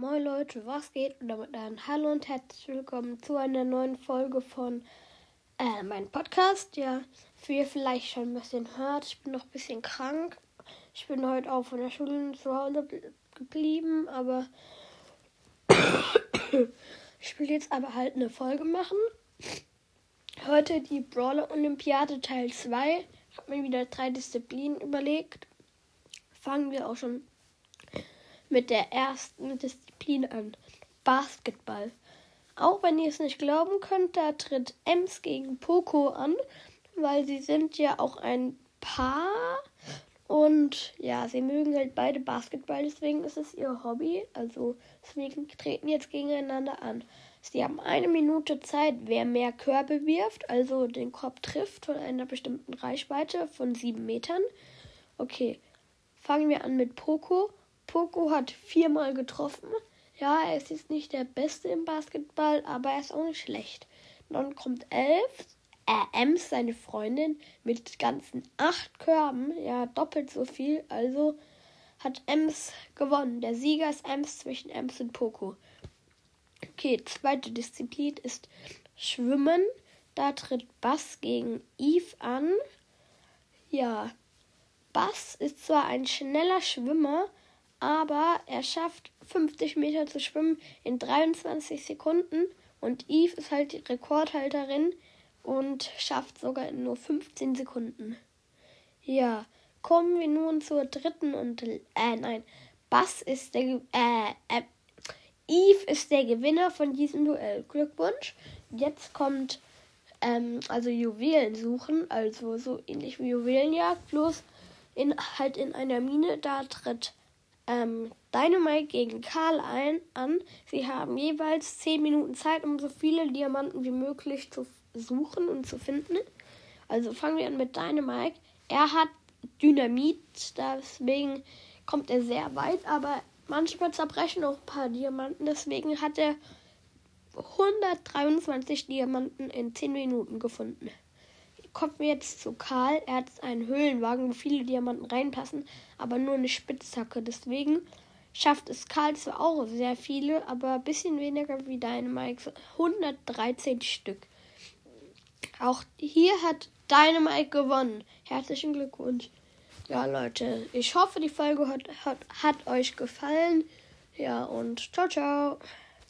Moin Leute, was geht? Und damit ein Hallo und herzlich willkommen zu einer neuen Folge von äh, meinem Podcast. Ja, wie ihr vielleicht schon ein bisschen hört, ich bin noch ein bisschen krank. Ich bin heute auch von der Schule zu Hause geblieben, aber ich will jetzt aber halt eine Folge machen. Heute die Brawler Olympiade Teil 2. Ich habe mir wieder drei Disziplinen überlegt. Fangen wir auch schon mit der ersten Disziplin an. Basketball. Auch wenn ihr es nicht glauben könnt, da tritt Ems gegen Poco an, weil sie sind ja auch ein Paar. Und ja, sie mögen halt beide Basketball, deswegen ist es ihr Hobby. Also deswegen treten jetzt gegeneinander an. Sie haben eine Minute Zeit, wer mehr Körbe wirft, also den Korb trifft von einer bestimmten Reichweite von sieben Metern. Okay, fangen wir an mit Poco. Poco hat viermal getroffen. Ja, er ist jetzt nicht der Beste im Basketball, aber er ist auch nicht schlecht. Dann kommt Elf, äh, Ems, seine Freundin, mit ganzen acht Körben. Ja, doppelt so viel. Also hat Ems gewonnen. Der Sieger ist Ems zwischen Ems und Poco. Okay, zweite Disziplin ist Schwimmen. Da tritt Bass gegen Eve an. Ja, Bass ist zwar ein schneller Schwimmer, aber er schafft 50 Meter zu schwimmen in 23 Sekunden und Eve ist halt die Rekordhalterin und schafft sogar in nur 15 Sekunden. Ja, kommen wir nun zur dritten und äh nein, Bass ist der äh, äh Eve ist der Gewinner von diesem Duell. Glückwunsch. Jetzt kommt ähm, also Juwelen suchen, also so ähnlich wie Juwelenjagd, bloß in halt in einer Mine. Da tritt ähm, Dynamite gegen Karl ein, an. Sie haben jeweils 10 Minuten Zeit, um so viele Diamanten wie möglich zu suchen und zu finden. Also fangen wir an mit Dynamite. Er hat Dynamit, deswegen kommt er sehr weit, aber manchmal zerbrechen auch ein paar Diamanten, deswegen hat er 123 Diamanten in 10 Minuten gefunden kommen wir jetzt zu Karl. Er hat einen Höhlenwagen, wo viele Diamanten reinpassen, aber nur eine Spitzhacke. Deswegen schafft es Karl zwar auch sehr viele, aber ein bisschen weniger wie Dynamite. 113 Stück. Auch hier hat Dynamite gewonnen. Herzlichen Glückwunsch. Ja, Leute, ich hoffe, die Folge hat, hat, hat euch gefallen. Ja, und ciao, ciao.